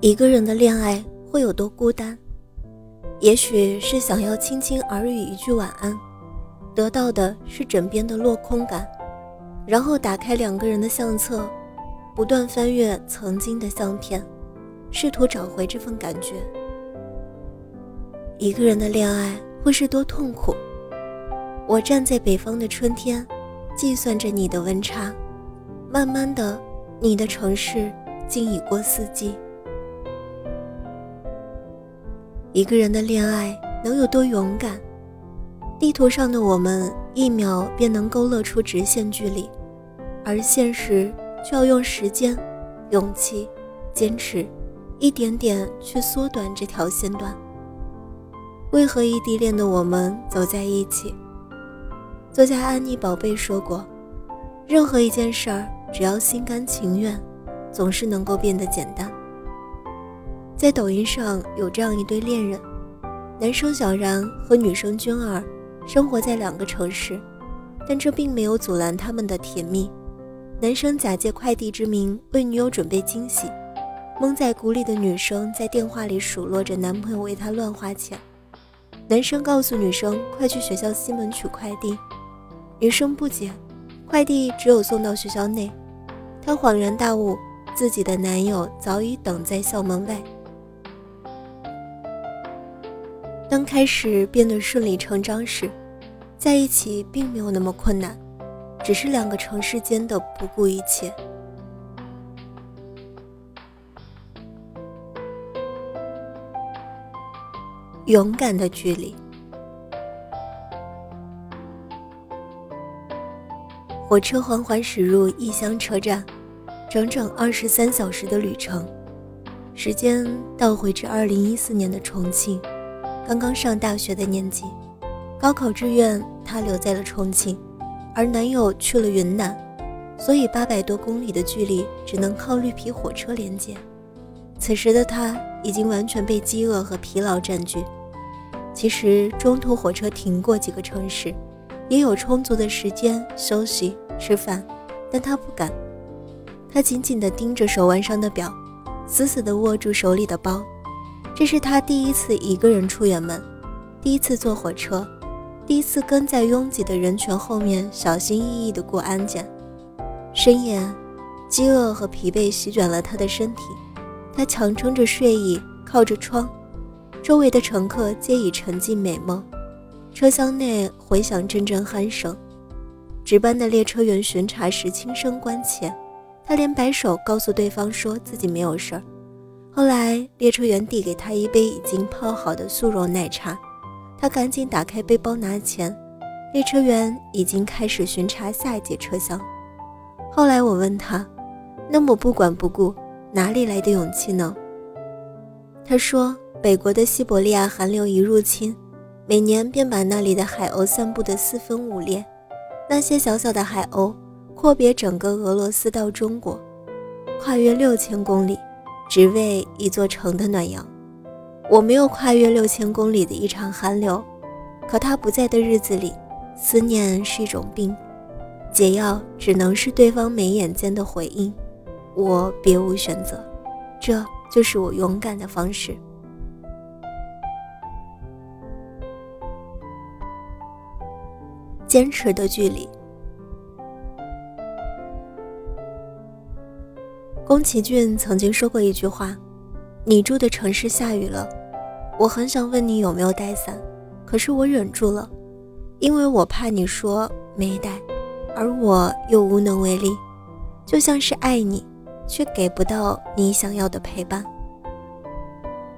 一个人的恋爱会有多孤单？也许是想要轻轻耳语一句晚安，得到的是枕边的落空感，然后打开两个人的相册，不断翻阅曾经的相片，试图找回这份感觉。一个人的恋爱会是多痛苦？我站在北方的春天，计算着你的温差，慢慢的，你的城市竟已过四季。一个人的恋爱能有多勇敢？地图上的我们一秒便能勾勒出直线距离，而现实却要用时间、勇气、坚持，一点点去缩短这条线段。为何异地恋的我们走在一起？作家安妮宝贝说过：“任何一件事儿，只要心甘情愿，总是能够变得简单。”在抖音上有这样一对恋人，男生小然和女生君儿生活在两个城市，但这并没有阻拦他们的甜蜜。男生假借快递之名为女友准备惊喜，蒙在鼓里的女生在电话里数落着男朋友为她乱花钱。男生告诉女生快去学校西门取快递，女生不解，快递只有送到学校内。她恍然大悟，自己的男友早已等在校门外。当开始变得顺理成章时，在一起并没有那么困难，只是两个城市间的不顾一切。勇敢的距离。火车缓缓驶入异乡车站，整整二十三小时的旅程，时间倒回至二零一四年的重庆。刚刚上大学的年纪，高考志愿她留在了重庆，而男友去了云南，所以八百多公里的距离只能靠绿皮火车连接。此时的她已经完全被饥饿和疲劳占据。其实中途火车停过几个城市，也有充足的时间休息吃饭，但她不敢。她紧紧地盯着手腕上的表，死死地握住手里的包。这是他第一次一个人出远门，第一次坐火车，第一次跟在拥挤的人群后面小心翼翼地过安检。深夜，饥饿和疲惫席卷了他的身体，他强撑着睡意，靠着窗，周围的乘客皆已沉浸美梦。车厢内回响阵阵鼾声，值班的列车员巡查时轻声关切，他连摆手告诉对方说自己没有事儿。后来，列车员递给他一杯已经泡好的速溶奶茶，他赶紧打开背包拿钱。列车员已经开始巡查下一节车厢。后来我问他，那么不管不顾，哪里来的勇气呢？他说，北国的西伯利亚寒流一入侵，每年便把那里的海鸥散布得四分五裂。那些小小的海鸥，阔别整个俄罗斯到中国，跨越六千公里。只为一座城的暖阳，我没有跨越六千公里的一场寒流，可他不在的日子里，思念是一种病，解药只能是对方眉眼间的回应，我别无选择，这就是我勇敢的方式。坚持的距离。宫崎骏曾经说过一句话：“你住的城市下雨了，我很想问你有没有带伞，可是我忍住了，因为我怕你说没带，而我又无能为力，就像是爱你，却给不到你想要的陪伴。”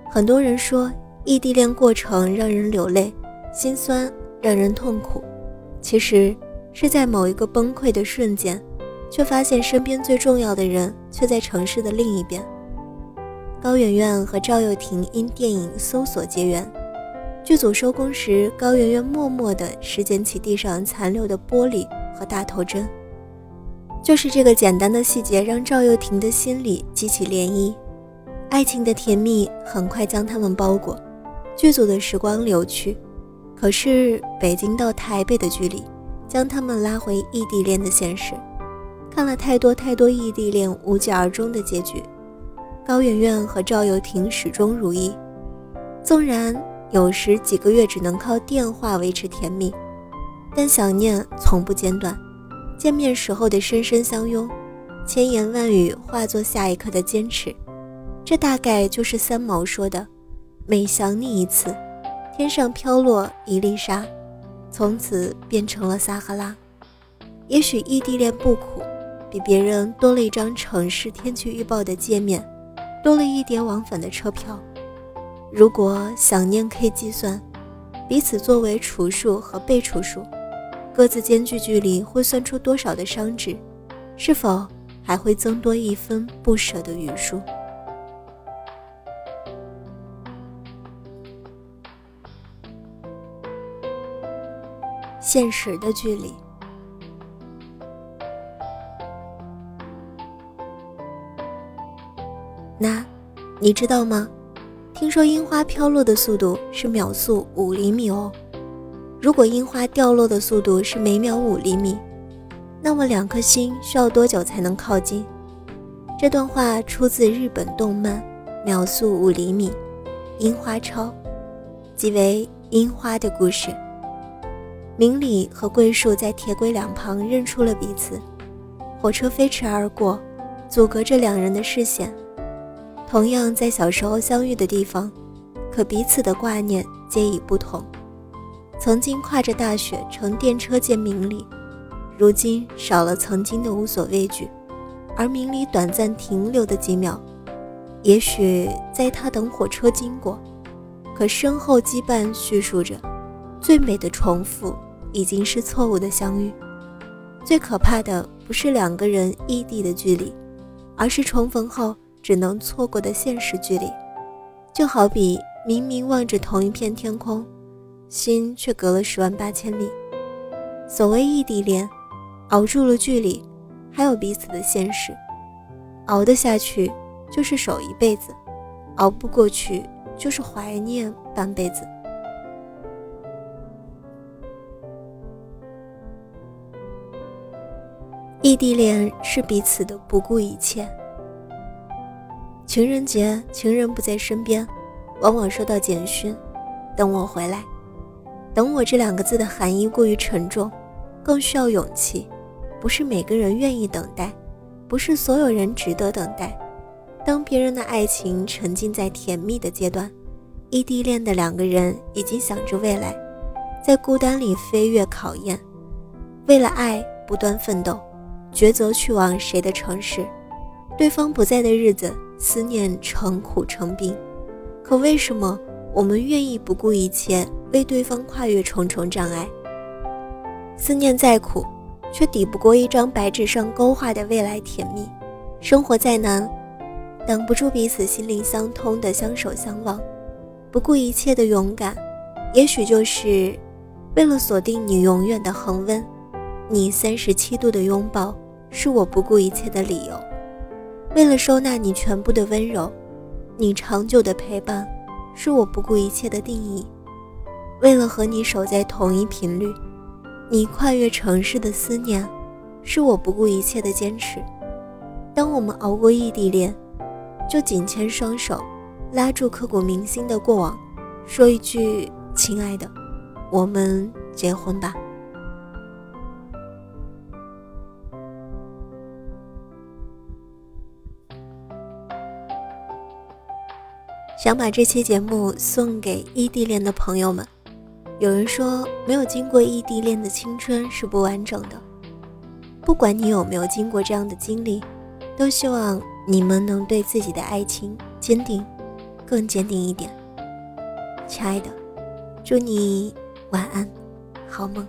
很多人说异地恋过程让人流泪、心酸，让人痛苦，其实是在某一个崩溃的瞬间。却发现身边最重要的人却在城市的另一边。高圆圆和赵又廷因电影《搜索》结缘，剧组收工时，高圆圆默默地拾捡起地上残留的玻璃和大头针。就是这个简单的细节，让赵又廷的心里激起涟漪。爱情的甜蜜很快将他们包裹。剧组的时光流去，可是北京到台北的距离，将他们拉回异地恋的现实。看了太多太多异地恋无疾而终的结局，高圆圆和赵又廷始终如一。纵然有时几个月只能靠电话维持甜蜜，但想念从不间断。见面时候的深深相拥，千言万语化作下一刻的坚持。这大概就是三毛说的：“每想你一次，天上飘落一粒沙，从此变成了撒哈拉。”也许异地恋不苦，比别人多了一张城市天气预报的界面，多了一点往返的车票。如果想念可以计算，彼此作为除数和被除数。各自间距距离会算出多少的商值？是否还会增多一分不舍的余数？现实的距离。那，你知道吗？听说樱花飘落的速度是秒速五厘米哦。如果樱花掉落的速度是每秒五厘米，那么两颗星需要多久才能靠近？这段话出自日本动漫《秒速五厘米》，樱花超，即为樱花的故事。明里和桂树在铁轨两旁认出了彼此，火车飞驰而过，阻隔着两人的视线。同样在小时候相遇的地方，可彼此的挂念皆已不同。曾经跨着大雪乘电车见明里，如今少了曾经的无所畏惧，而明里短暂停留的几秒，也许在他等火车经过，可身后羁绊叙述着，最美的重复已经是错误的相遇。最可怕的不是两个人异地的距离，而是重逢后只能错过的现实距离。就好比明明望着同一片天空。心却隔了十万八千里。所谓异地恋，熬住了距离，还有彼此的现实。熬得下去就是守一辈子，熬不过去就是怀念半辈子。异地恋是彼此的不顾一切。情人节，情人不在身边，往往收到简讯，等我回来。等我这两个字的含义过于沉重，更需要勇气。不是每个人愿意等待，不是所有人值得等待。当别人的爱情沉浸在甜蜜的阶段，异地恋的两个人已经想着未来，在孤单里飞跃考验，为了爱不断奋斗，抉择去往谁的城市。对方不在的日子，思念成苦成病。可为什么我们愿意不顾一切？为对方跨越重重障碍，思念再苦，却抵不过一张白纸上勾画的未来甜蜜。生活再难，挡不住彼此心灵相通的相守相望。不顾一切的勇敢，也许就是为了锁定你永远的恒温。你三十七度的拥抱，是我不顾一切的理由。为了收纳你全部的温柔，你长久的陪伴，是我不顾一切的定义。为了和你守在同一频率，你跨越城市的思念，是我不顾一切的坚持。当我们熬过异地恋，就紧牵双手，拉住刻骨铭心的过往，说一句：“亲爱的，我们结婚吧。”想把这期节目送给异地恋的朋友们。有人说，没有经过异地恋的青春是不完整的。不管你有没有经过这样的经历，都希望你们能对自己的爱情坚定，更坚定一点。亲爱的，祝你晚安，好梦。